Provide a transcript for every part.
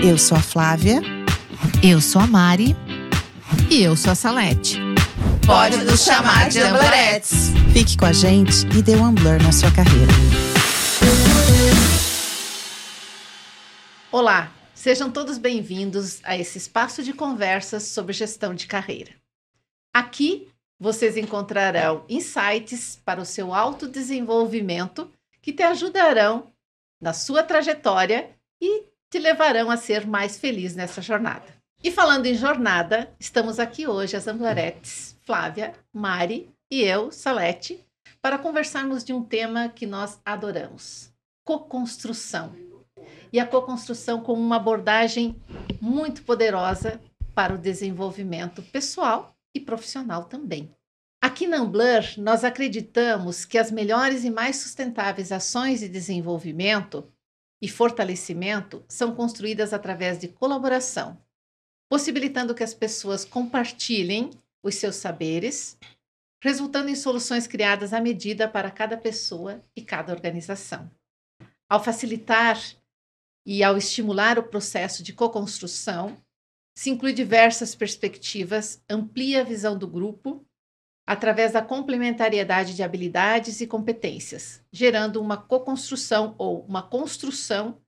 Eu sou a Flávia. Eu sou a Mari. E eu sou a Salete. Pode nos chamar de Amblerettes. Fique com a gente e dê um Ambler na sua carreira. Olá, sejam todos bem-vindos a esse espaço de conversas sobre gestão de carreira. Aqui vocês encontrarão insights para o seu autodesenvolvimento que te ajudarão na sua trajetória e te levarão a ser mais feliz nessa jornada. E falando em jornada, estamos aqui hoje, as Amblaretes, Flávia, Mari e eu, Salete, para conversarmos de um tema que nós adoramos: co-construção. E a co-construção como uma abordagem muito poderosa para o desenvolvimento pessoal e profissional também. Aqui na Ambler, nós acreditamos que as melhores e mais sustentáveis ações de desenvolvimento e fortalecimento são construídas através de colaboração, possibilitando que as pessoas compartilhem os seus saberes, resultando em soluções criadas à medida para cada pessoa e cada organização. Ao facilitar e ao estimular o processo de co-construção, se inclui diversas perspectivas, amplia a visão do grupo através da complementariedade de habilidades e competências, gerando uma co-construção ou uma construção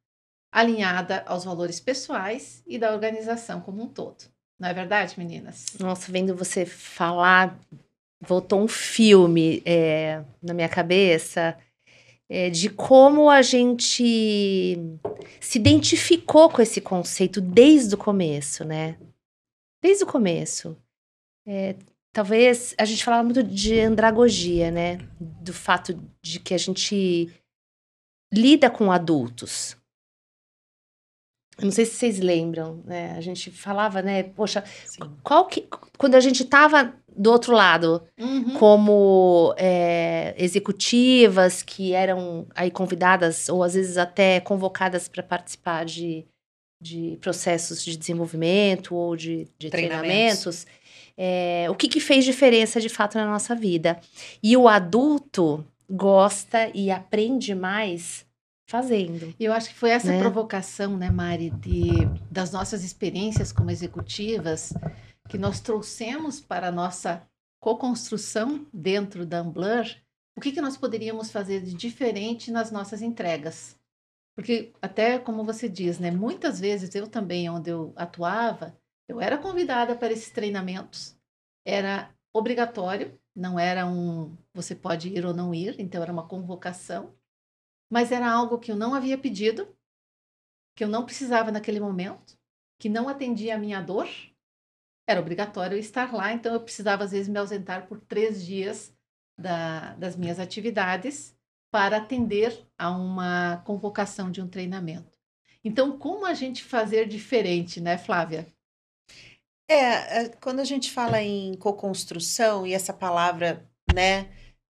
alinhada aos valores pessoais e da organização como um todo. Não é verdade, meninas? Nossa, vendo você falar, voltou um filme é, na minha cabeça é, de como a gente se identificou com esse conceito desde o começo, né? Desde o começo. É, talvez a gente falava muito de andragogia, né? Do fato de que a gente lida com adultos. Eu não sei se vocês lembram, né? A gente falava, né? Poxa, Sim. qual que. Quando a gente estava do outro lado, uhum. como é, executivas que eram aí convidadas, ou às vezes até convocadas para participar de, de processos de desenvolvimento ou de, de treinamentos. treinamentos é, o que, que fez diferença de fato na nossa vida. E o adulto gosta e aprende mais fazendo. E eu acho que foi essa né? provocação, né, Mari, de, das nossas experiências como executivas que nós trouxemos para a nossa co-construção dentro da Ambler, o que, que nós poderíamos fazer de diferente nas nossas entregas. Porque até como você diz, né, muitas vezes eu também, onde eu atuava, eu era convidada para esses treinamentos. Era obrigatório, não era um você pode ir ou não ir, então era uma convocação. Mas era algo que eu não havia pedido, que eu não precisava naquele momento, que não atendia a minha dor. Era obrigatório estar lá, então eu precisava às vezes me ausentar por três dias da, das minhas atividades para atender a uma convocação de um treinamento. Então, como a gente fazer diferente, né, Flávia? É, é, quando a gente fala em co-construção e essa palavra, né,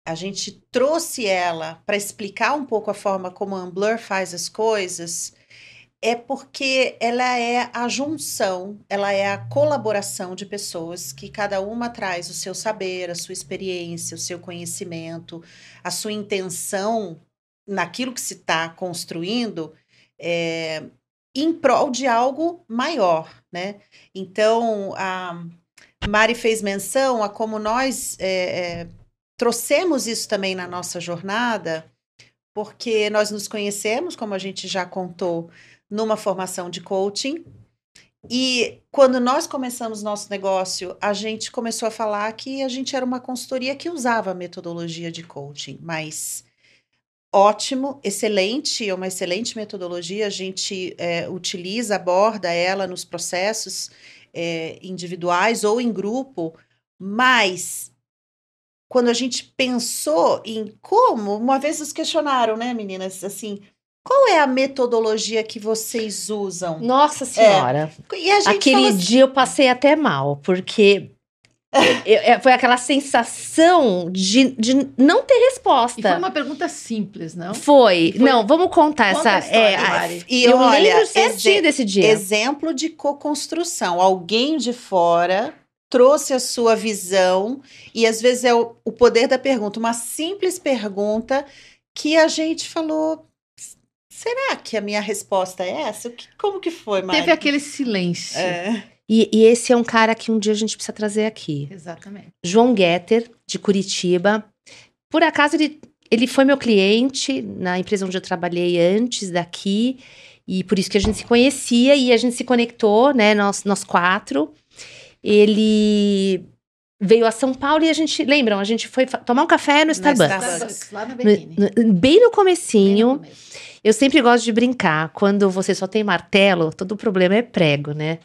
a gente trouxe ela para explicar um pouco a forma como a Ambler faz as coisas, é porque ela é a junção, ela é a colaboração de pessoas que cada uma traz o seu saber, a sua experiência, o seu conhecimento, a sua intenção naquilo que se está construindo. É, em prol de algo maior, né? Então, a Mari fez menção a como nós é, é, trouxemos isso também na nossa jornada, porque nós nos conhecemos, como a gente já contou, numa formação de coaching. E quando nós começamos nosso negócio, a gente começou a falar que a gente era uma consultoria que usava a metodologia de coaching, mas ótimo, excelente, é uma excelente metodologia. A gente é, utiliza, aborda ela nos processos é, individuais ou em grupo, mas quando a gente pensou em como, uma vez nos questionaram, né, meninas, assim, qual é a metodologia que vocês usam? Nossa Senhora! É. Aquele assim, dia eu passei até mal, porque é, foi aquela sensação de, de não ter resposta. E foi uma pergunta simples, não? Foi. foi. Não, vamos contar Conta essa. História, é, e eu olha, lembro certinho desse dia. Exemplo de co-construção. Alguém de fora trouxe a sua visão e às vezes é o, o poder da pergunta, uma simples pergunta que a gente falou será que a minha resposta é essa? O que- como que foi, Mari? Teve aquele silêncio. É. E, e esse é um cara que um dia a gente precisa trazer aqui. Exatamente. João Getter, de Curitiba. Por acaso, ele, ele foi meu cliente na empresa onde eu trabalhei antes daqui. E por isso que a gente se conhecia e a gente se conectou, né? Nós, nós quatro. Ele veio a São Paulo e a gente, lembram? A gente foi tomar um café no Starbucks. Starbucks. Lá No- no- bem no Bem comecinho. no começo. Eu sempre gosto de brincar. Quando você só tem martelo, todo problema é prego, né?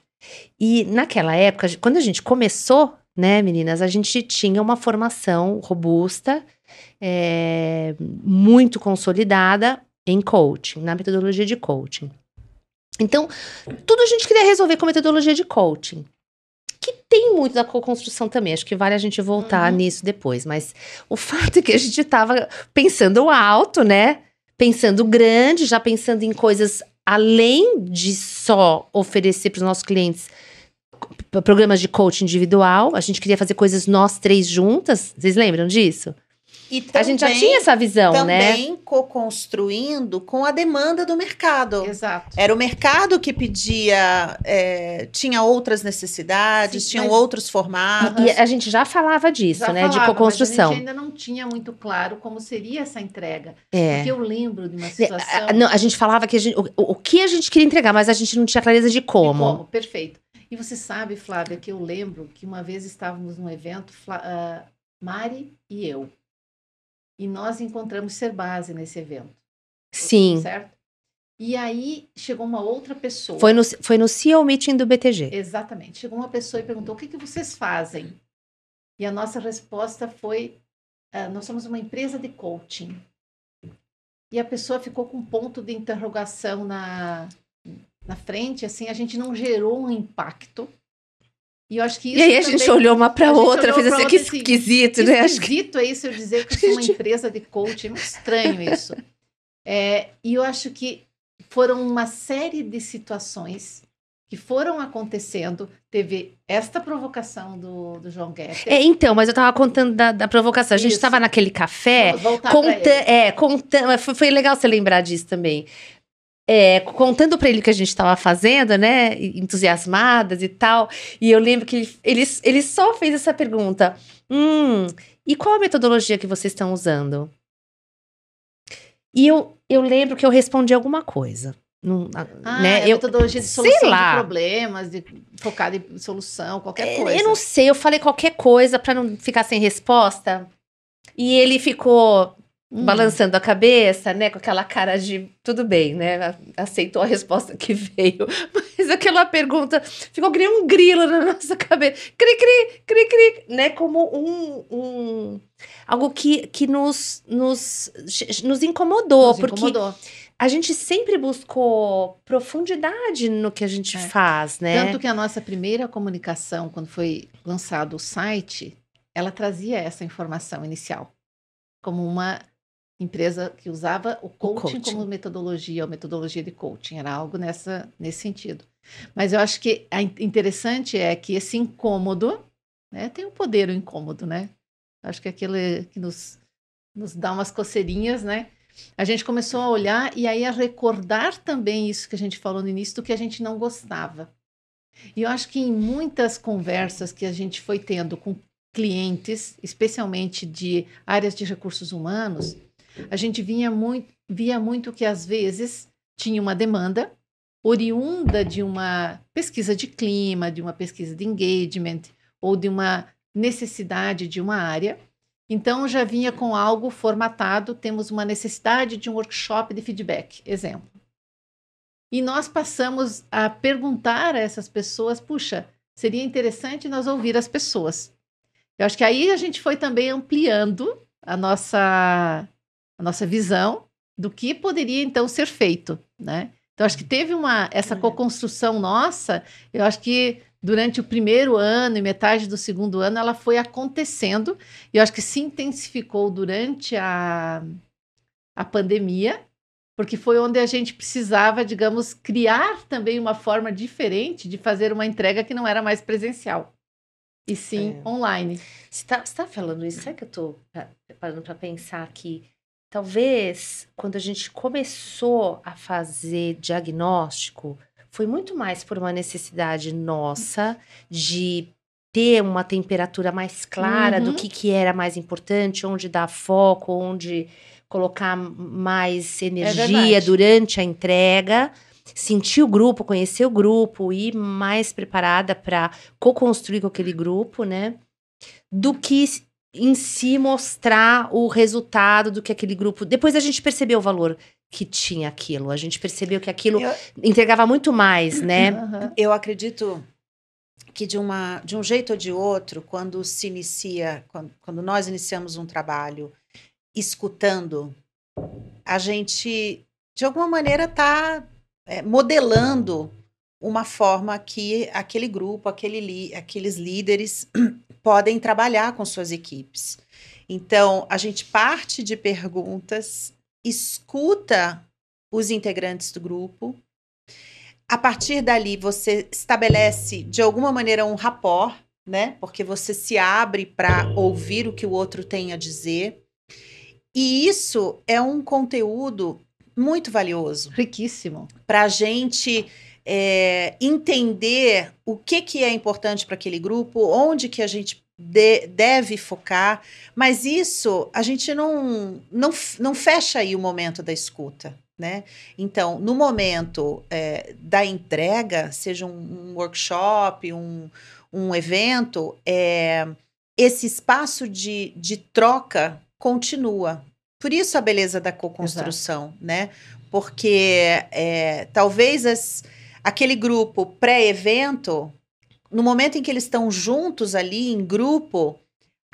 E naquela época, quando a gente começou, né, meninas, a gente tinha uma formação robusta, é, muito consolidada em coaching, na metodologia de coaching. Então, tudo a gente queria resolver com metodologia de coaching. Que tem muito da co-construção também, acho que vale a gente voltar Uhum. nisso depois, mas o fato é que a gente estava pensando alto, né? Pensando grande, já pensando em coisas além de só oferecer para os nossos clientes programas de coaching individual. A gente queria fazer coisas nós três juntas. Vocês lembram disso? E a gente já também- tinha essa visão, né? também co-construindo com a demanda do mercado. Exato. Era o mercado que pedia, é, tinha outras necessidades, Sim, tinham mas- outros formatos. E a gente já falava disso, Já né? falava, de Mas a co-construção. gente ainda não tinha muito claro como seria essa entrega. É. Porque eu lembro de uma É, situação. a- não, a gente falava que a gente, o, o que a gente queria entregar, mas a gente não tinha clareza de de como. Perfeito. E você sabe, Flávia, que eu lembro que uma vez estávamos num evento, Flá- ah, Mari e eu. E nós encontramos ser base nesse evento. Sim. Certo? E aí chegou uma outra pessoa. Foi no, foi no CEO Meeting do BTG. Exatamente. Chegou uma pessoa e perguntou: o que, que vocês fazem? E a nossa resposta foi: ah, nós somos uma empresa de coaching. E a pessoa ficou com um ponto de interrogação na, na frente, assim, a gente não gerou um impacto. E eu acho que isso E aí a gente também- olhou uma pra a gente outra, fez assim, que assim, esquisito, né? Esquisito é isso eu dizer que eu sou uma empresa de coaching, muito estranho isso. É, e eu acho que foram uma série de situações que foram acontecendo. Teve esta provocação do, do João Guedes. É, então, mas eu tava contando da, da provocação. A gente Isso. tava naquele café, conta, é, contando, foi, foi legal você lembrar disso também. É, contando pra ele o que a gente tava fazendo, né, entusiasmadas e tal, e eu lembro que ele, ele, ele só fez essa pergunta, hum, e qual a metodologia que vocês estão usando? E eu, eu lembro que eu respondi alguma coisa, Não- Ah, né, é eu, metodologia de solução de problemas, de focada em solução, qualquer É, coisa. Eu não sei, eu falei qualquer coisa pra não ficar sem resposta. E ele ficou Hum. balançando a cabeça, né? Com aquela cara de tudo bem, né? Aceitou a resposta que veio. Mas aquela pergunta ficou que nem um grilo na nossa cabeça. Cri, cri, cri, cri, né? Como um. um algo que, que nos, nos, nos incomodou. Nos porque incomodou. a gente sempre buscou profundidade no que a gente É. faz, né? Tanto que a nossa primeira comunicação, quando foi lançado o site, ela trazia essa informação inicial. Como uma empresa que usava o coaching, coaching. como metodologia, ou metodologia de coaching. Era algo nessa, nesse sentido. Mas eu acho que a in- interessante é que esse incômodo, né, tem o poder o incômodo, né? Acho que é aquele que nos, nos dá umas coceirinhas, né? A gente começou a olhar e aí a recordar também isso que a gente falou no início, do que a gente não gostava. E eu acho que em muitas conversas que a gente foi tendo com clientes, especialmente de áreas de recursos humanos, a gente vinha muito, via muito que às vezes tinha uma demanda oriunda de uma pesquisa de clima, de uma pesquisa de engagement ou de uma necessidade de uma área. Então já vinha com algo formatado, temos uma necessidade de um workshop de feedback, exemplo. E nós passamos a perguntar a essas pessoas, puxa, seria interessante nós ouvir as pessoas. Eu acho que aí a gente foi também ampliando a nossa a nossa visão do que poderia então ser feito, né? Então acho que teve uma essa É. co-construção nossa, eu acho que durante o primeiro ano e metade do segundo ano ela foi acontecendo e eu acho que se intensificou durante a, a pandemia, porque foi onde a gente precisava, digamos, criar também uma forma diferente de fazer uma entrega que não era mais presencial, e sim É. online. Você tá, você tá falando isso? Sabe que eu pa- parando pra pensar aqui? Talvez quando a gente começou a fazer diagnóstico, foi muito mais por uma necessidade nossa de ter uma temperatura mais clara do Uhum. que, que era mais importante, onde dar foco, onde colocar mais energia verdade. durante a entrega. Sentir o grupo, conhecer o grupo, ir mais preparada para co-construir com aquele grupo, né? Do que em si mostrar o resultado do que aquele grupo. Depois a gente percebeu o valor que tinha aquilo. A gente percebeu que aquilo Eu- entregava muito mais, né? Aham. Eu acredito que de, uma, de um jeito ou de outro, quando se inicia, quando, quando nós iniciamos um trabalho escutando, a gente, de alguma maneira, está modelando uma forma que aquele grupo, aquele aqueles líderes podem trabalhar com suas equipes. Então, a gente parte de perguntas, escuta os integrantes do grupo, a partir dali, você estabelece de alguma maneira um rapport, né? Porque você se abre para ouvir o que o outro tem a dizer. E isso é um conteúdo muito valioso Riquíssimo. para a gente é, entender o que, que é importante para aquele grupo, onde que a gente de- deve focar. Mas isso a gente não, não, não fecha aí o momento da escuta. Né? Então, no momento é, da entrega, seja um, um workshop, um, um evento, é, esse espaço de, de troca continua. Por isso a beleza da co-construção, né? Porque é, talvez as, aquele grupo pré-evento, no momento em que eles estão juntos ali, em grupo,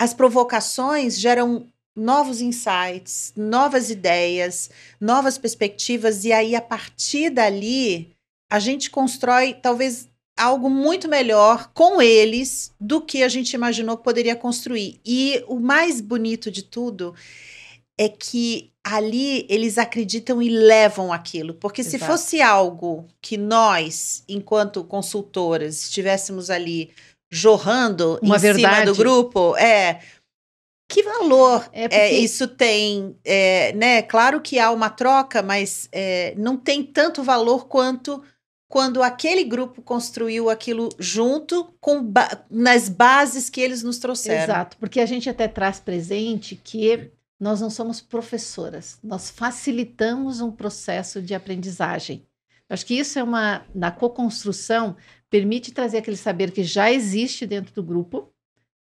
as provocações geram novos insights, novas ideias, novas perspectivas, e aí a partir dali a gente constrói talvez algo muito melhor com eles do que a gente imaginou que poderia construir. E o mais bonito de tudo é que ali eles acreditam e levam aquilo, porque se Exato. fosse algo que nós, enquanto consultoras, estivéssemos ali jorrando Uma em cima verdade. do grupo, é que valor É é, porque- isso tem, é, né? Claro que há uma troca, mas é, não tem tanto valor quanto quando aquele grupo construiu aquilo junto com ba- nas bases que eles nos trouxeram. Exato, porque a gente até traz presente que nós não somos professoras, nós facilitamos um processo de aprendizagem. Acho que isso é uma, na co-construção, permite trazer aquele saber que já existe dentro do grupo,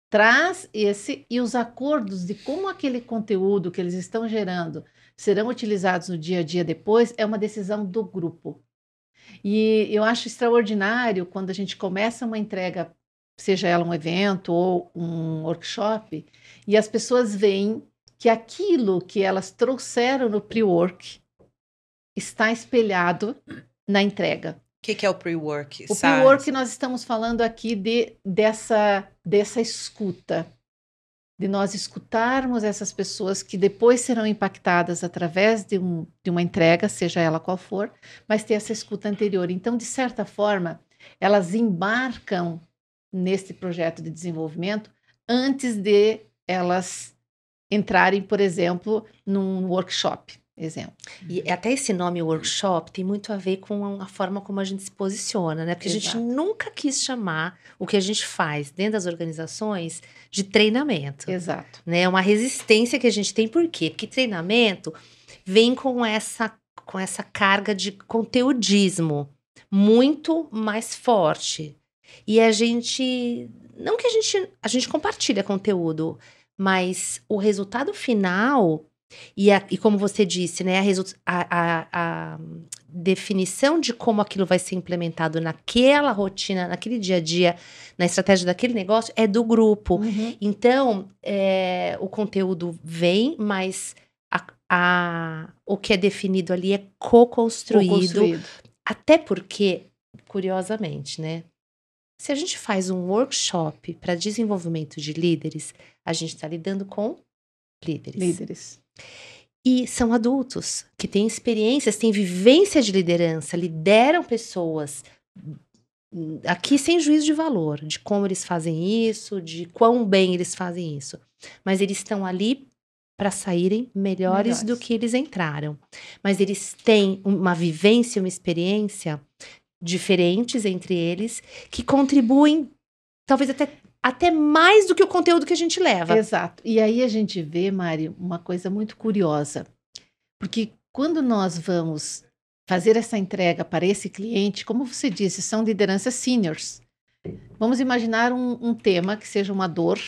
traz esse e os acordos de como aquele conteúdo que eles estão gerando serão utilizados no dia a dia depois, é uma decisão do grupo. E eu acho extraordinário quando a gente começa uma entrega seja ela um evento ou um workshop, e as pessoas veem que aquilo que elas trouxeram no pre-work está espelhado na entrega. O que, que é o pre-work? O pre-work nós estamos falando aqui de, dessa, dessa escuta, de nós escutarmos essas pessoas que depois serão impactadas através de, um, de uma entrega, seja ela qual for, mas ter essa escuta anterior. Então, de certa forma, elas embarcam nesse projeto de desenvolvimento antes de elas entrarem, por exemplo, num workshop. Exemplo. E até esse nome workshop tem muito a ver com a forma como a gente se posiciona, né? Porque a gente Exato. nunca quis chamar o que a gente faz dentro das organizações de treinamento. Exato. né? É uma resistência que a gente tem. Por quê? Porque treinamento vem com essa, com essa carga de conteudismo muito mais forte. E a gente. Não que a gente. A gente compartilha conteúdo, mas o resultado final. E, a- e como você disse, né? A, a- a- definição de como aquilo vai ser implementado naquela rotina, naquele dia a dia, na estratégia daquele negócio, é do grupo. Uhum. Então, é, o conteúdo vem, mas a- a- o que é definido ali é co-construído. Co-construído. Até porque, curiosamente, né? Se a gente faz um workshop para desenvolvimento de líderes, a gente está lidando com líderes. Líderes. E são adultos que têm experiências, têm vivência de liderança, lideram pessoas aqui sem juízo de valor, de como eles fazem isso, de quão bem eles fazem isso. Mas eles estão ali para saírem melhores, Melhores. do que eles entraram. Mas eles têm uma vivência, uma experiência diferentes entre eles que contribuem talvez até, até mais do que o conteúdo que a gente leva. Exato. E aí a gente vê, Mário, uma coisa muito curiosa. Porque quando nós vamos fazer essa entrega para esse cliente, como você disse, são lideranças seniors. Vamos imaginar um, um tema que seja uma dor,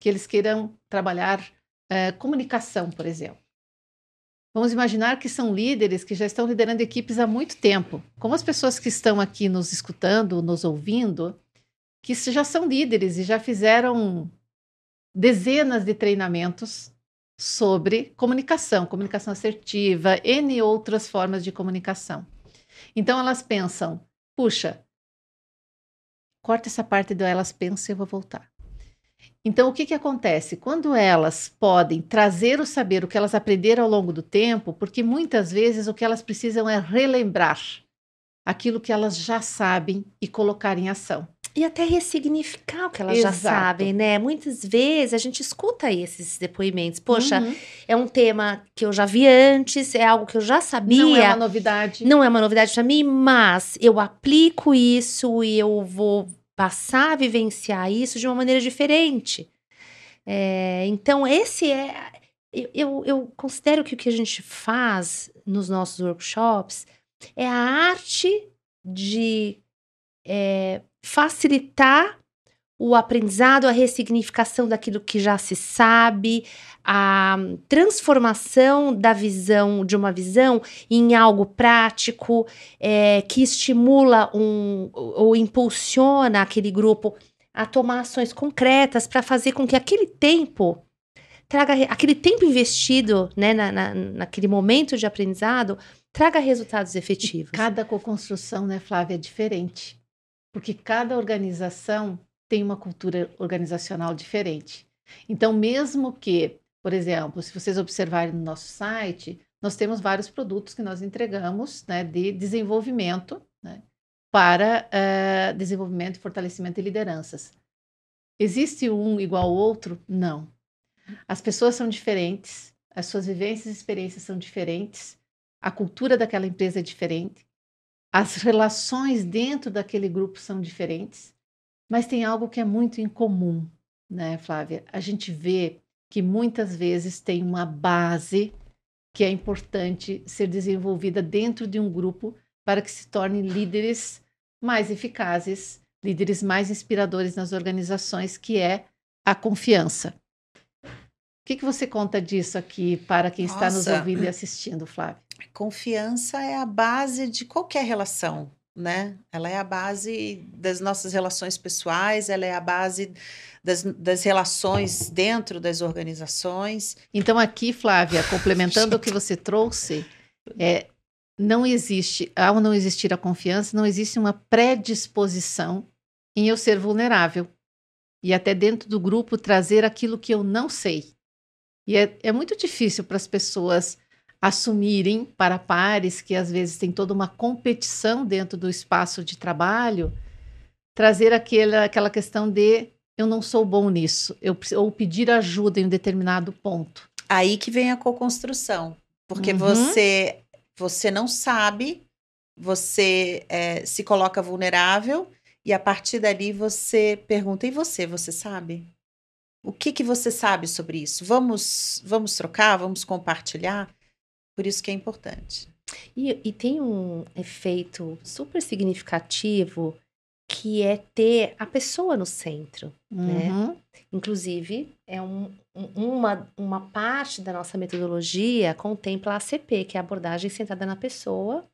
que eles queiram trabalhar eh, comunicação, por exemplo. Vamos imaginar que são líderes que já estão liderando equipes há muito tempo. Como as pessoas que estão aqui nos escutando, nos ouvindo, que já são líderes e já fizeram dezenas de treinamentos sobre comunicação, comunicação assertiva, N outras formas de comunicação. Então elas pensam, puxa, corta essa parte do elas pensam e eu vou voltar. Então o que, que acontece? Quando elas podem trazer o saber, o que elas aprenderam ao longo do tempo, porque muitas vezes o que elas precisam é relembrar aquilo que elas já sabem e colocar em ação. E até ressignificar o que elas já Exato. sabem, né? Muitas vezes a gente escuta esses depoimentos. Poxa, Uhum. é um tema que eu já vi antes, é algo que eu já sabia. não é uma novidade. Não é uma novidade para mim, mas eu aplico isso e eu vou passar a vivenciar isso de uma maneira diferente. É, então, esse é. Eu, eu, considero que o que a gente faz nos nossos workshops é a arte de é, facilitar o aprendizado, a ressignificação daquilo que já se sabe, a transformação da visão, de uma visão em algo prático, é, que estimula um, ou impulsiona aquele grupo a tomar ações concretas para fazer com que aquele tempo traga aquele tempo investido né, na, na- naquele momento de aprendizado traga resultados efetivos. Cada co-construção, né, Flávia, é diferente. Porque cada organização tem uma cultura organizacional diferente. Então, mesmo que, por exemplo, se vocês observarem no nosso site, nós temos vários produtos que nós entregamos né, de desenvolvimento né, para eh, desenvolvimento fortalecimento de lideranças. Existe um igual ao outro? Não. As pessoas são diferentes, as suas vivências e experiências são diferentes, a cultura daquela empresa é diferente, as relações dentro daquele grupo são diferentes, mas tem algo que é muito incomum, né, Flávia? A gente vê que muitas vezes tem uma base que é importante ser desenvolvida dentro de um grupo para que se tornem líderes mais eficazes, líderes mais inspiradores nas organizações, que é a confiança. O que, que você conta disso aqui para quem está nos Nossa. ouvindo e assistindo, Flávia? Confiança é a base de qualquer relação, né? Ela é a base das nossas relações pessoais, ela é a base das, das relações dentro das organizações. Então, aqui, Flávia, complementando o que você trouxe, é, não existe, ao não existir a confiança, não existe uma predisposição em eu ser vulnerável. E até dentro do grupo trazer aquilo que eu não sei. E é, é muito difícil para as pessoas assumirem para pares que às vezes tem toda uma competição dentro do espaço de trabalho, trazer aquela, aquela questão de eu não sou bom nisso, eu, ou pedir ajuda em um determinado ponto. Aí que vem a co-construção, porque Uhum. você você não sabe, você eh, se coloca vulnerável e a partir dali você pergunta e você, você sabe? O que que você sabe sobre isso? Vamos vamos trocar, vamos compartilhar. Por isso que é importante. E, e tem um efeito super significativo que é ter a pessoa no centro. Né? Uhum. Inclusive, é um- um- uma, uma parte da nossa metodologia contempla a ACP, que é a abordagem centrada na pessoa.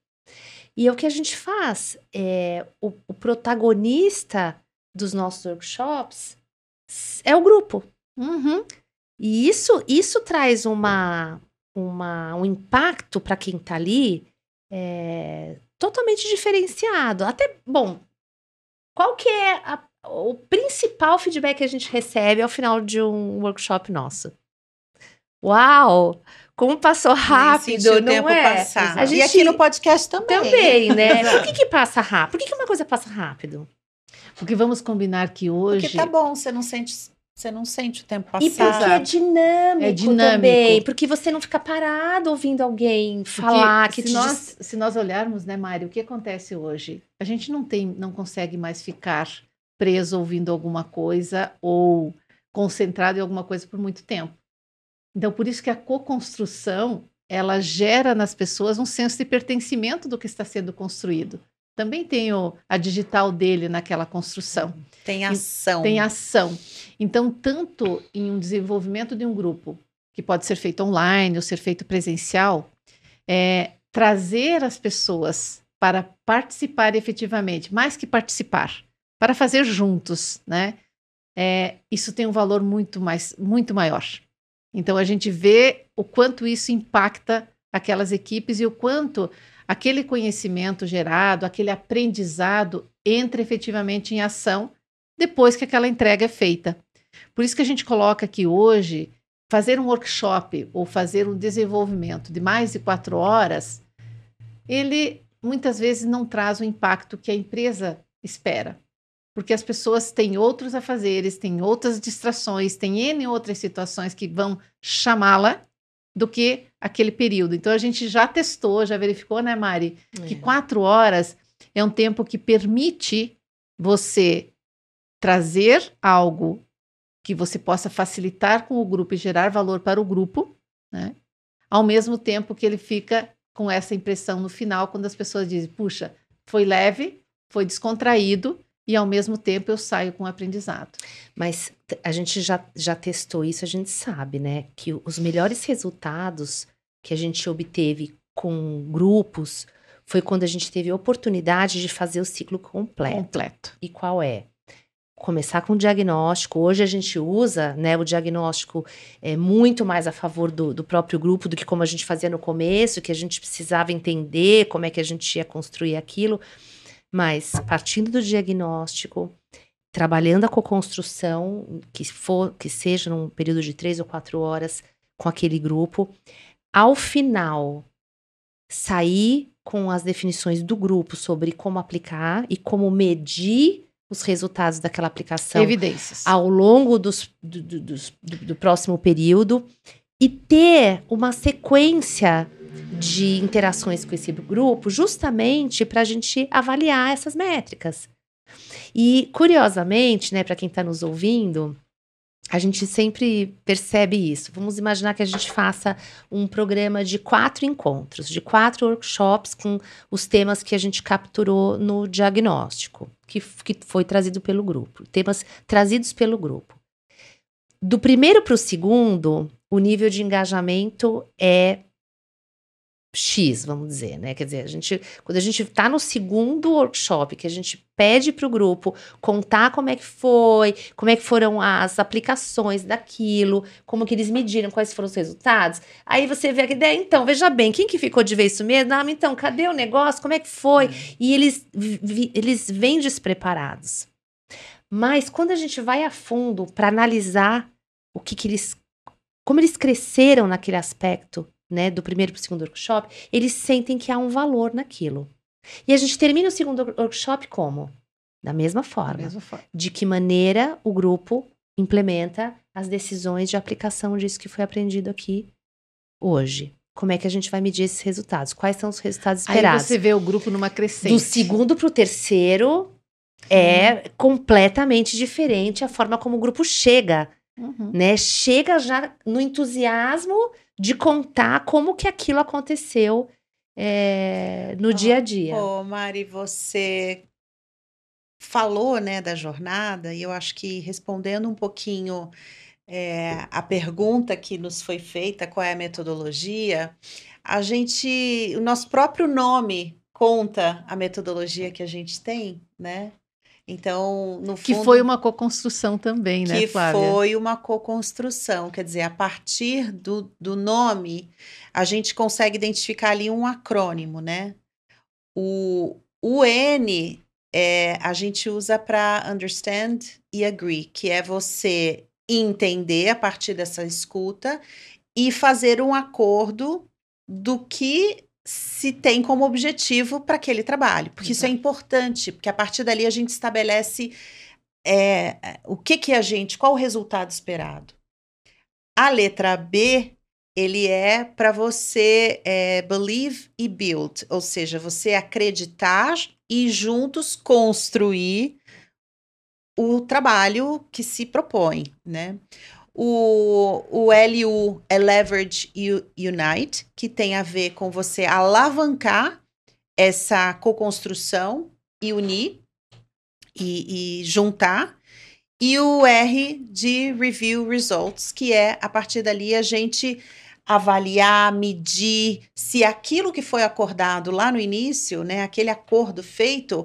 E é o que a gente faz. É, o, o protagonista dos nossos workshops é o grupo. Uhum. E isso, isso traz uma, uma, um impacto para quem está ali é, totalmente diferenciado. Até, bom, qual que é a- o principal feedback que a gente recebe ao final de um workshop nosso? Uau! Como passou rápido, não tempo é? passar. A E gente- aqui no podcast também. Também, né? Por que, que passa rápido? Por que, que uma coisa passa rápido? Porque vamos combinar que hoje. Porque tá bom, você não sente Você não sente o tempo E passar. porque é dinâmico, É dinâmico. também. Porque você não fica parado ouvindo alguém falar que se te nós, se nós olharmos, né, Mário, o que acontece hoje? A gente não tem, não consegue mais ficar preso ouvindo alguma coisa ou concentrado em alguma coisa por muito tempo. Então, por isso que a co-construção, ela gera nas pessoas um senso de pertencimento do que está sendo construído. Também tem o, a digital dele naquela construção Tem ação. tem ação. Então, tanto em um desenvolvimento de um grupo, que pode ser feito online ou ser feito presencial, é, trazer as pessoas para participar efetivamente, mais que participar, para fazer juntos, né? É, isso tem um valor muito mais, muito maior. Então a gente vê o quanto isso impacta aquelas equipes e o quanto aquele conhecimento gerado, aquele aprendizado entra efetivamente em ação depois que aquela entrega é feita. Por isso que a gente coloca aqui hoje fazer um workshop ou fazer um desenvolvimento de mais de quatro horas, ele muitas vezes não traz o impacto que a empresa espera. Porque as pessoas têm outros afazeres, têm outras distrações, têm N outras situações que vão chamá-la do que aquele período. Então a gente já testou, já verificou, né, Mari, que É. quatro horas é um tempo que permite você trazer algo que você possa facilitar com o grupo e gerar valor para o grupo, né? Ao mesmo tempo que ele fica com essa impressão no final, quando as pessoas dizem, puxa, foi leve, foi descontraído, e ao mesmo tempo eu saio com aprendizado. Mas a gente já, já testou isso, a gente sabe, né? Que os melhores resultados que a gente obteve com grupos foi quando a gente teve a oportunidade de fazer o ciclo completo. Completo. E qual é? Começar com o diagnóstico. Hoje a gente usa né, o diagnóstico é, muito mais a favor do, do próprio grupo do que como a gente fazia no começo, que a gente precisava entender como é que a gente ia construir aquilo. Mas partindo do diagnóstico, trabalhando a co-construção, que, for, que seja num período de três ou quatro horas com aquele grupo, ao final sair com as definições do grupo sobre como aplicar e como medir os resultados daquela aplicação Evidências. ao longo dos, do, do- do- do próximo período e ter uma sequência de interações com esse grupo, justamente para a gente avaliar essas métricas. E, curiosamente, né, para quem está nos ouvindo, a gente sempre percebe isso. Vamos imaginar que a gente faça um programa de quatro encontros, de quatro workshops com os temas que a gente capturou no diagnóstico, que, que foi trazido pelo grupo, temas trazidos pelo grupo. Do primeiro para o segundo, o nível de engajamento é X, vamos dizer, né? Quer dizer, a gente, quando a gente está no segundo workshop, que a gente pede para o grupo contar como é que foi, como é que foram as aplicações daquilo, como que eles mediram, quais foram os resultados. Aí você vê aqui, "É, então, veja bem, quem que ficou de ver isso mesmo? Não, então, cadê o negócio? Como é que foi? E eles, vi- eles vêm despreparados. Mas quando a gente vai a fundo para analisar o que, que eles. como eles cresceram naquele aspecto, né, do primeiro para o segundo workshop, eles sentem que há um valor naquilo. E a gente termina o segundo workshop como? Da mesma Da forma. mesma forma. De que maneira o grupo implementa as decisões de aplicação disso que foi aprendido aqui hoje. Como é que a gente vai medir esses resultados? Quais são os resultados Aí esperados? você vê o grupo numa crescente. Do segundo para o terceiro é completamente diferente a forma como o grupo chega, Uhum. né? Chega já no entusiasmo de contar como que aquilo aconteceu é, no dia a dia. Ô, Mari, você falou, né, da jornada, e eu acho que respondendo um pouquinho é, a pergunta que nos foi feita, qual é a metodologia, a gente, o nosso próprio nome conta a metodologia que a gente tem, né? Então, no Que fundo, foi uma co-construção também, né, que Flávia? foi uma co-construção, quer dizer, a partir do, do nome, a gente consegue identificar ali um acrônimo, né? O, o N é, a gente usa para understand e agree, que é você entender a partir dessa escuta e fazer um acordo do que se tem como objetivo para aquele trabalho, porque isso é importante, porque a partir dali a gente estabelece é, o que que a gente, qual o resultado esperado? A letra B, ele é para você é, believe e build, ou seja, você acreditar e juntos construir o trabalho que se propõe, né? O, o LU é Leverage Unite, que tem a ver com você alavancar essa co-construção e unir e, e juntar. E o R de Review Results, que é a partir dali a gente avaliar, medir se aquilo que foi acordado lá no início, né, aquele acordo feito,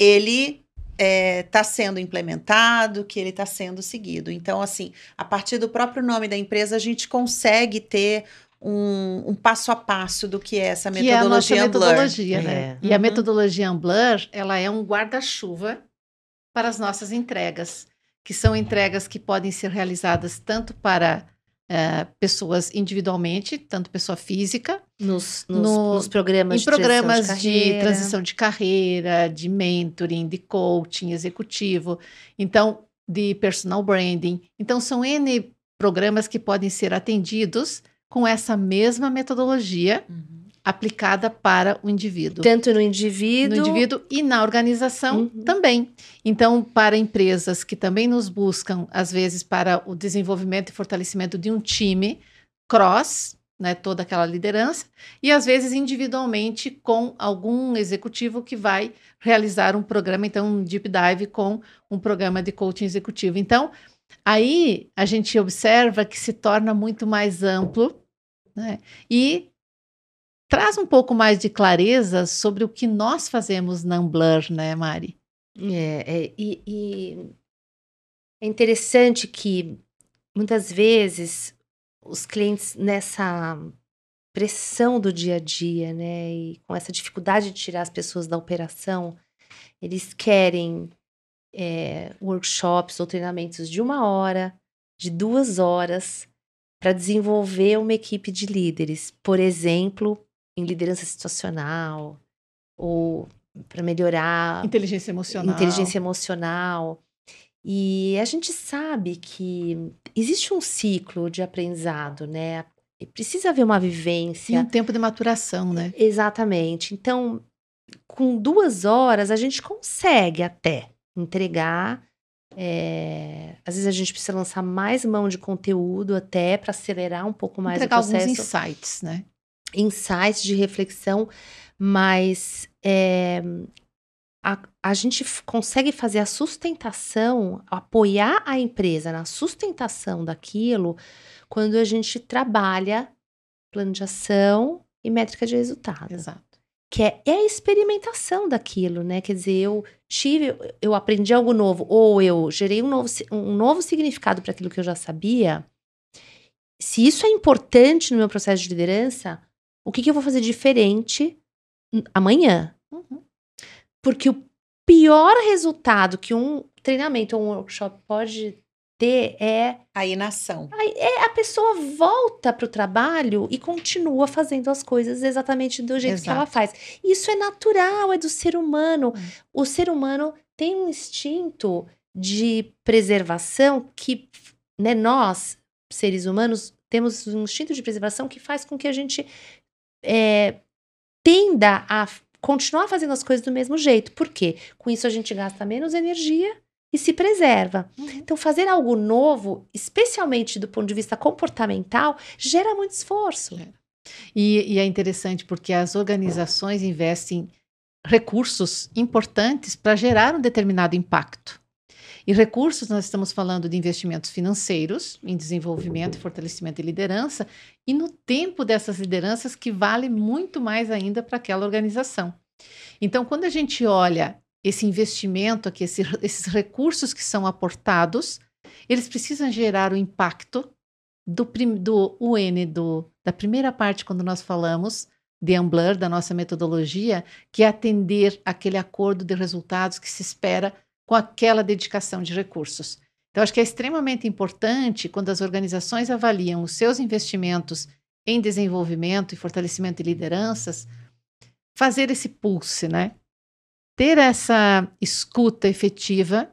ele está é, tá sendo implementado, que ele está sendo seguido. Então, assim, a partir do próprio nome da empresa, a gente consegue ter um, um passo a passo do que é essa que metodologia é a nossa metodologia, né? É. E uhum. a metodologia Ambler, ela é um guarda-chuva para as nossas entregas, que são entregas que podem ser realizadas tanto para é, pessoas individualmente, tanto pessoa física. Nos, nos, no, nos programas, em programas de, de, transição de carreira, de mentoring, de coaching executivo, então, de personal branding. Então, são N programas que podem ser atendidos com essa mesma metodologia. Uhum aplicada para o indivíduo. Tanto no indivíduo. No indivíduo e na organização uhum. também. Então, para empresas que também nos buscam, às vezes, para o desenvolvimento e fortalecimento de um time cross, né, toda aquela liderança, e às vezes individualmente com algum executivo que vai realizar um programa, então um deep dive com um programa de coaching executivo. Então, aí a gente observa que se torna muito mais amplo, né? E Traz um pouco mais de clareza sobre o que nós fazemos na Ambler, né, Mari? É, é e, e é interessante que muitas vezes os clientes nessa pressão do dia a dia, né, e com essa dificuldade de tirar as pessoas da operação, eles querem é, workshops ou treinamentos de uma hora, de duas horas, para desenvolver uma equipe de líderes. Por exemplo, em liderança situacional ou para melhorar inteligência emocional. Inteligência emocional. E a gente sabe que existe um ciclo de aprendizado, né? Precisa haver uma vivência. E um tempo de maturação, né? Exatamente. Então, com duas horas, a gente consegue até entregar. É... Às vezes a gente precisa lançar mais mão de conteúdo até para acelerar um pouco mais entregar o processo. alguns insights, né? insights de reflexão, mas é, a, a gente consegue fazer a sustentação, apoiar a empresa na sustentação daquilo quando a gente trabalha plano de ação e métrica de resultado. Exato. Que é, é a experimentação daquilo, né? Quer dizer, eu tive, eu aprendi algo novo, ou eu gerei um novo, um novo significado para aquilo que eu já sabia. Se isso é importante no meu processo de liderança, o que, que eu vou fazer diferente amanhã? Uhum. Porque o pior resultado que um treinamento ou um workshop pode ter é a inação. É a pessoa volta para o trabalho e continua fazendo as coisas exatamente do jeito Exato. que ela faz. Isso é natural, é do ser humano. Hum. O ser humano tem um instinto de preservação que né, nós, seres humanos, temos um instinto de preservação que faz com que a gente é, tenda a continuar fazendo as coisas do mesmo jeito. Por quê? Com isso a gente gasta menos energia e se preserva. Uhum. Então, fazer algo novo, especialmente do ponto de vista comportamental, gera muito esforço. É. E, e é interessante porque as organizações investem recursos importantes para gerar um determinado impacto. E recursos, nós estamos falando de investimentos financeiros em desenvolvimento, fortalecimento e liderança, e no tempo dessas lideranças que vale muito mais ainda para aquela organização. Então, quando a gente olha esse investimento aqui, esse, esses recursos que são aportados, eles precisam gerar o impacto do, do UN, do, da primeira parte, quando nós falamos de Ambler, da nossa metodologia, que é atender aquele acordo de resultados que se espera com aquela dedicação de recursos. Então, acho que é extremamente importante quando as organizações avaliam os seus investimentos em desenvolvimento e fortalecimento de lideranças, fazer esse pulse, né? Ter essa escuta efetiva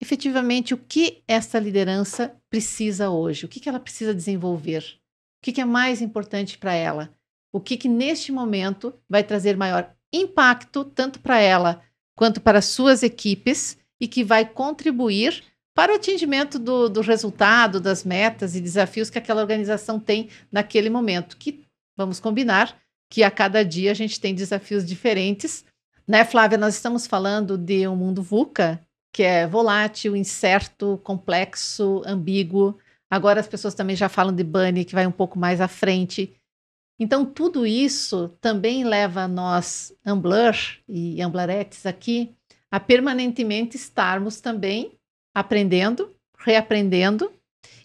efetivamente o que essa liderança precisa hoje, o que, que ela precisa desenvolver, o que, que é mais importante para ela, o que, que neste momento vai trazer maior impacto tanto para ela quanto para suas equipes e que vai contribuir para o atingimento do, do resultado, das metas e desafios que aquela organização tem naquele momento. Que vamos combinar que a cada dia a gente tem desafios diferentes. Né, Flávia? Nós estamos falando de um mundo VUCA, que é volátil, incerto, complexo, ambíguo. Agora as pessoas também já falam de Bunny, que vai um pouco mais à frente. Então, tudo isso também leva nós, Ambler e Amblaretes aqui, a permanentemente estarmos também aprendendo, reaprendendo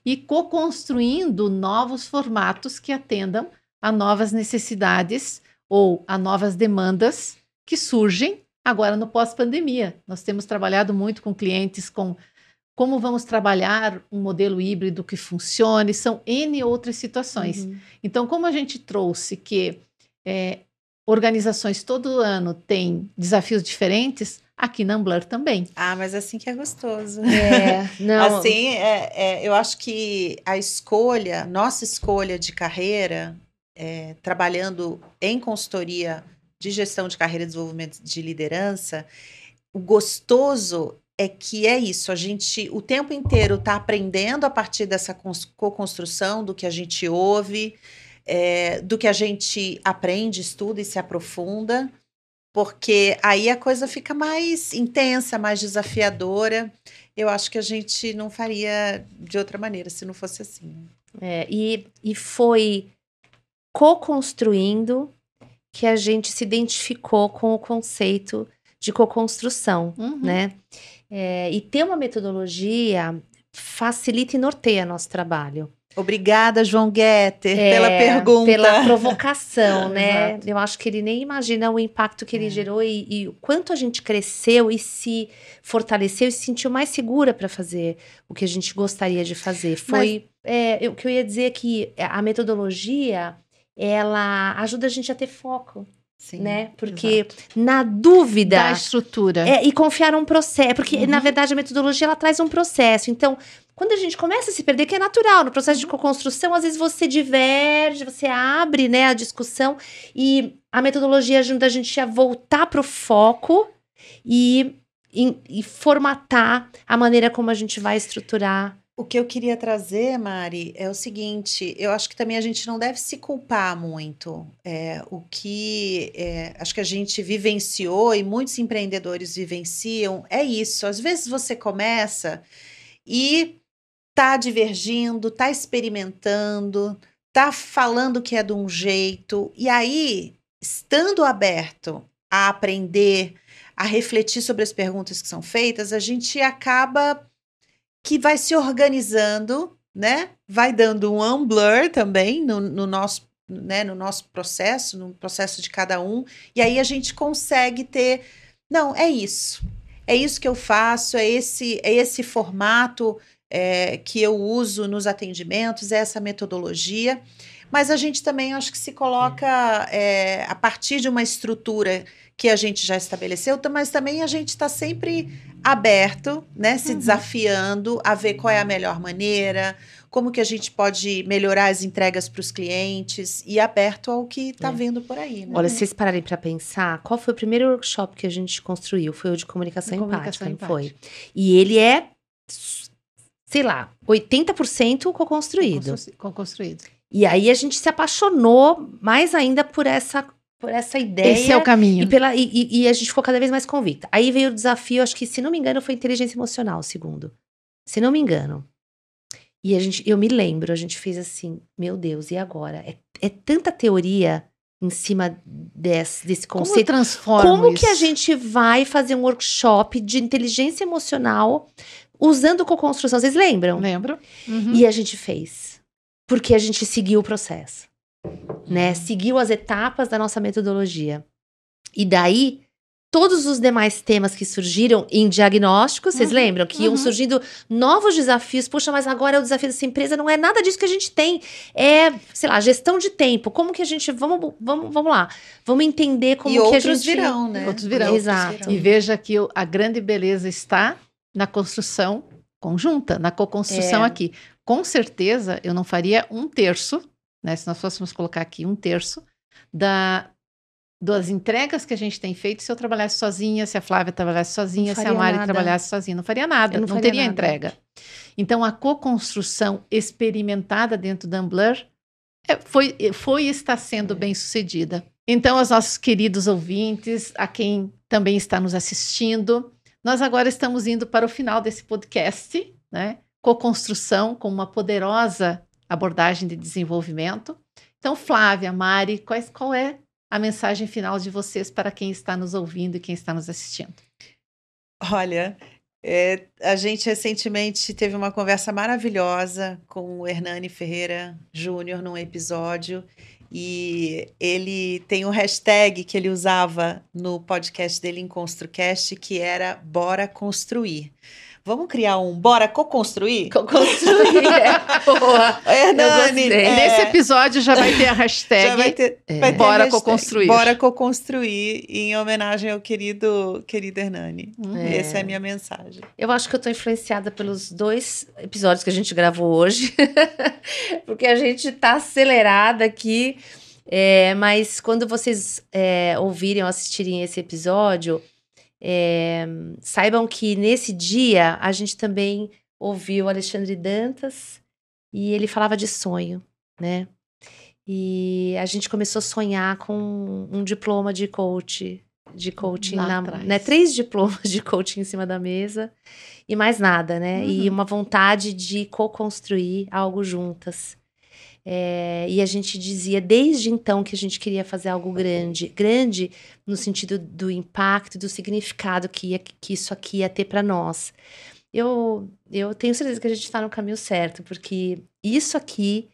e co-construindo novos formatos que atendam a novas necessidades ou a novas demandas que surgem Agora, no pós-pandemia, nós temos trabalhado muito com clientes com como vamos trabalhar um modelo híbrido que funcione, são N outras situações. Uhum. Então, como a gente trouxe que é, organizações todo ano têm desafios diferentes, aqui na Ambler também. Ah, mas assim que é gostoso. É, não. assim, é, é, eu acho que a escolha, nossa escolha de carreira, é, trabalhando em consultoria de gestão de carreira e desenvolvimento de liderança, o gostoso é que é isso, a gente o tempo inteiro está aprendendo a partir dessa co-construção do que a gente ouve, é, do que a gente aprende, estuda e se aprofunda, porque aí a coisa fica mais intensa, mais desafiadora. Eu acho que a gente não faria de outra maneira se não fosse assim. É, e, e foi co-construindo que a gente se identificou com o conceito de co-construção, uhum. né? É, e ter uma metodologia facilita e norteia nosso trabalho. Obrigada, João Getter, é, pela pergunta. Pela provocação, né? Eu acho que ele nem imagina o impacto que ele é. gerou e, e, o quanto a gente cresceu e se fortaleceu e se sentiu mais segura para fazer o que a gente gostaria de fazer. Foi Mas... é, o que eu ia dizer é que a metodologia ela ajuda a gente a ter foco. Sim, né? Porque exato. na dúvida. Da estrutura. É, e confiar num processo. Porque, uhum. na verdade, a metodologia ela traz um processo. Então, quando a gente começa a se perder, que é natural, no processo de uhum. co-construção, às vezes você diverge, você abre né, a discussão. E a metodologia ajuda a gente a voltar para o foco e, e, e formatar a maneira como a gente vai estruturar o que eu queria trazer, Mari, é o seguinte: eu acho que também a gente não deve se culpar muito. É, o que é, acho que a gente vivenciou e muitos empreendedores vivenciam é isso. Às vezes você começa e tá divergindo, tá experimentando, tá falando que é de um jeito, e aí, estando aberto a aprender, a refletir sobre as perguntas que são feitas, a gente acaba que vai se organizando, né? Vai dando um unblur também no, no nosso né, no nosso processo, no processo de cada um, e aí a gente consegue ter, não, é isso, é isso que eu faço, é esse, é esse formato é, que eu uso nos atendimentos, é essa metodologia, mas a gente também acho que se coloca é, a partir de uma estrutura que a gente já estabeleceu, mas também a gente está sempre aberto, né, se uhum. desafiando a ver qual é a melhor maneira, como que a gente pode melhorar as entregas para os clientes e aberto ao que está é. vindo por aí. Né? Olha, se vocês pararem para pensar, qual foi o primeiro workshop que a gente construiu? Foi o de comunicação, de comunicação empática, empática. foi? E ele é, sei lá, 80% co-construído. Co-construído. E aí a gente se apaixonou mais ainda por essa por essa ideia. Esse é o caminho. E, pela, e, e, a gente ficou cada vez mais convicta. Aí veio o desafio, acho que, se não me engano, foi inteligência emocional, segundo. Se não me engano. E a gente, eu me lembro, a gente fez assim, meu Deus, e agora? É, é tanta teoria em cima desse, desse conceito. Como transforma Como isso? que a gente vai fazer um workshop de inteligência emocional usando co-construção? Vocês lembram? Lembro. Uhum. E a gente fez. Porque a gente seguiu o processo né? Seguiu as etapas da nossa metodologia. E daí, todos os demais temas que surgiram em diagnóstico, vocês uhum, lembram? Que iam uhum. surgindo novos desafios. Poxa, mas agora é o desafio dessa empresa não é nada disso que a gente tem. É, sei lá, gestão de tempo. Como que a gente. Vamos, vamos, vamos lá. Vamos entender como e que a gente. virão, né? Outros virão. Exato. E veja que a grande beleza está na construção conjunta, na co-construção É. aqui. Com certeza, eu não faria um terço, né? Se nós fôssemos colocar aqui um terço da das entregas que a gente tem feito se eu trabalhasse sozinha, se a Flávia trabalhasse sozinha, se a Mari nada. trabalhasse sozinha, não faria nada, Eu não, não faria teria nada. entrega. Então a co-construção experimentada dentro da Ambler é, foi, foi e está sendo bem sucedida. Então, aos nossos queridos ouvintes, a quem também está nos assistindo, nós agora estamos indo para o final desse podcast, né? Co-construção com uma poderosa abordagem de desenvolvimento. Então, Flávia, Mari, quais, qual é a mensagem final de vocês para quem está nos ouvindo e quem está nos assistindo? Olha, é, a gente recentemente teve uma conversa maravilhosa com o Hernani Ferreira Júnior num episódio e ele tem um hashtag que ele usava no podcast dele em ConstruCast que era Bora Construir. Vamos criar um Bora Co-Construir? Co-construir. é. Boa. Hernani, gostei. é, Nesse episódio já vai ter a hashtag já vai ter, É. vai ter Bora Co-Construir. Bora Co-Construir em homenagem ao querido, querido Hernani. Hum. É. Essa é a minha mensagem. Eu acho que eu tô influenciada pelos dois episódios que a gente gravou hoje, porque a gente tá acelerada aqui. é, mas quando vocês é, ouvirem ou assistirem esse episódio, é, saibam que nesse dia a gente também ouviu Alexandre Dantas e ele falava de sonho, né? E a gente começou a sonhar com um diploma de coach, de coaching, Lá na, atrás. né? Três diplomas de coaching em cima da mesa e mais nada, né? E Uhum. uma vontade de co-construir algo juntas. É, e a gente dizia desde então que a gente queria fazer algo grande, grande no sentido do impacto, do significado que, ia, que isso aqui ia ter para nós. Eu, eu tenho certeza que a gente está no caminho certo, porque isso aqui,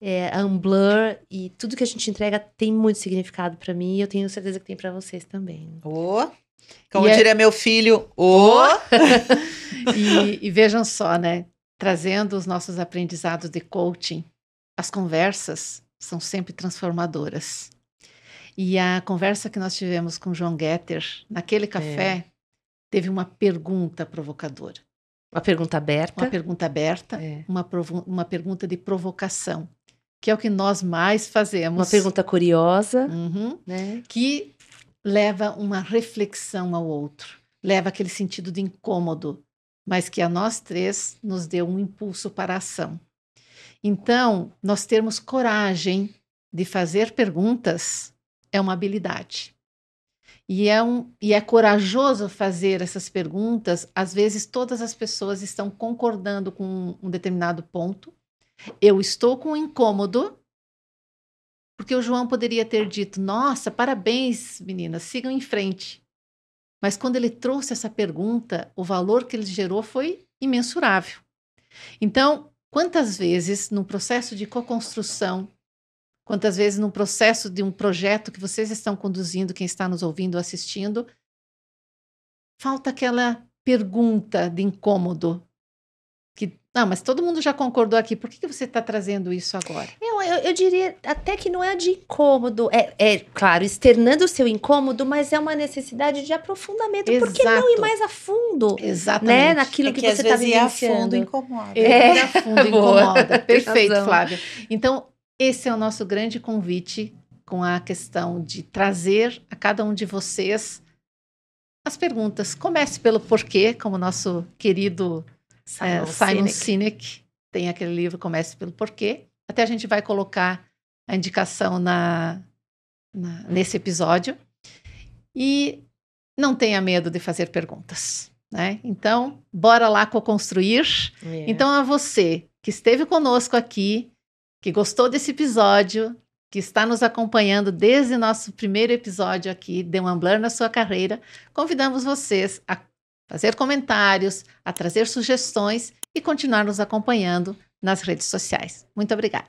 é, a Unblur e tudo que a gente entrega tem muito significado para mim e eu tenho certeza que tem para vocês também. Ô, como E é- diria meu filho, ô, E, e vejam só, né? Trazendo os nossos aprendizados de coaching, as conversas são sempre transformadoras. E a conversa que nós tivemos com João Getter, naquele café, teve uma pergunta provocadora. Uma pergunta aberta. Uma pergunta aberta, É. uma, uma pergunta de provocação, que é o que nós mais fazemos. Uma pergunta curiosa, Uhum né? que leva uma reflexão ao outro, leva aquele sentido de incômodo, mas que a nós três nos deu um impulso para a ação. Então, nós termos coragem de fazer perguntas é uma habilidade. E é, um, e é corajoso fazer essas perguntas. Às vezes, todas as pessoas estão concordando com um determinado ponto. Eu estou com um incômodo, porque o João poderia ter dito: Nossa, parabéns, meninas, sigam em frente. Mas quando ele trouxe essa pergunta, o valor que ele gerou foi imensurável. Então, quantas vezes no processo de co-construção, quantas vezes no processo de um projeto que vocês estão conduzindo, quem está nos ouvindo ou assistindo, falta aquela pergunta de incômodo. Não, mas todo mundo já concordou aqui, por que, que você está trazendo isso agora? Eu, eu, eu diria até que não é de incômodo. É, é, claro, externando o seu incômodo, mas é uma necessidade de aprofundamento. Por que não ir Exato. mais a fundo? Exatamente. Né? Naquilo é que, que você está vezes ir a vivenciando. fundo incomoda. É. Ir a fundo incomoda. Perfeito. Flávia. Então, esse é o nosso grande convite com a questão de trazer a cada um de vocês as perguntas. Comece pelo porquê, como o nosso querido é, Simon Sinek tem aquele livro Comece pelo Porquê. Até a gente vai colocar a indicação na, na- nesse episódio. E não tenha medo de fazer perguntas. Né? Então, bora lá co-construir. É. Então, a você que esteve conosco aqui, que gostou desse episódio, que está nos acompanhando desde nosso primeiro episódio aqui, The One Blur na sua carreira, convidamos vocês a fazer comentários, a trazer sugestões e continuar nos acompanhando nas redes sociais. Muito obrigada.